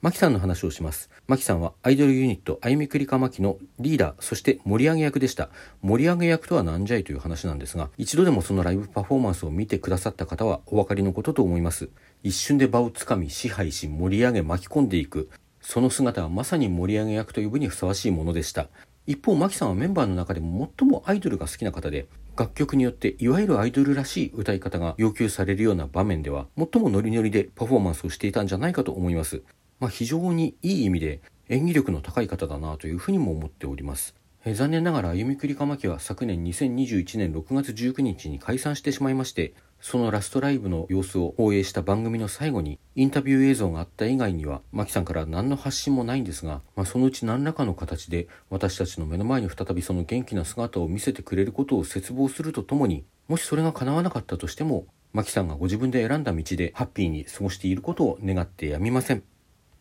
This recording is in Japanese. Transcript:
マキさんの話をします。マキさんはアイドルユニット、あゆみくりかまきのリーダー、そして盛り上げ役でした。盛り上げ役とは何じゃいという話なんですが、一度でもそのライブパフォーマンスを見てくださった方はお分かりのことと思います。一瞬で場をつかみ、支配し、盛り上げ、巻き込んでいく。その姿はまさに盛り上げ役と呼ぶにふさわしいものでした。一方、マキさんはメンバーの中でも最もアイドルが好きな方で、楽曲によっていわゆるアイドルらしい歌い方が要求されるような場面では、最もノリノリでパフォーマンスをしていたんじゃないかと思います。まあ、非常にいい意味で演技力の高い方だなというふうにも思っております。え残念ながら歩みくりかまきは昨年2021年6月19日に解散してしまいましてそのラストライブの様子を放映した番組の最後にインタビュー映像があった以外にはマキさんから何の発信もないんですが、まあ、そのうち何らかの形で私たちの目の前に再びその元気な姿を見せてくれることを切望するとともにもしそれが叶わなかったとしてもマキさんがご自分で選んだ道でハッピーに過ごしていることを願ってやみません。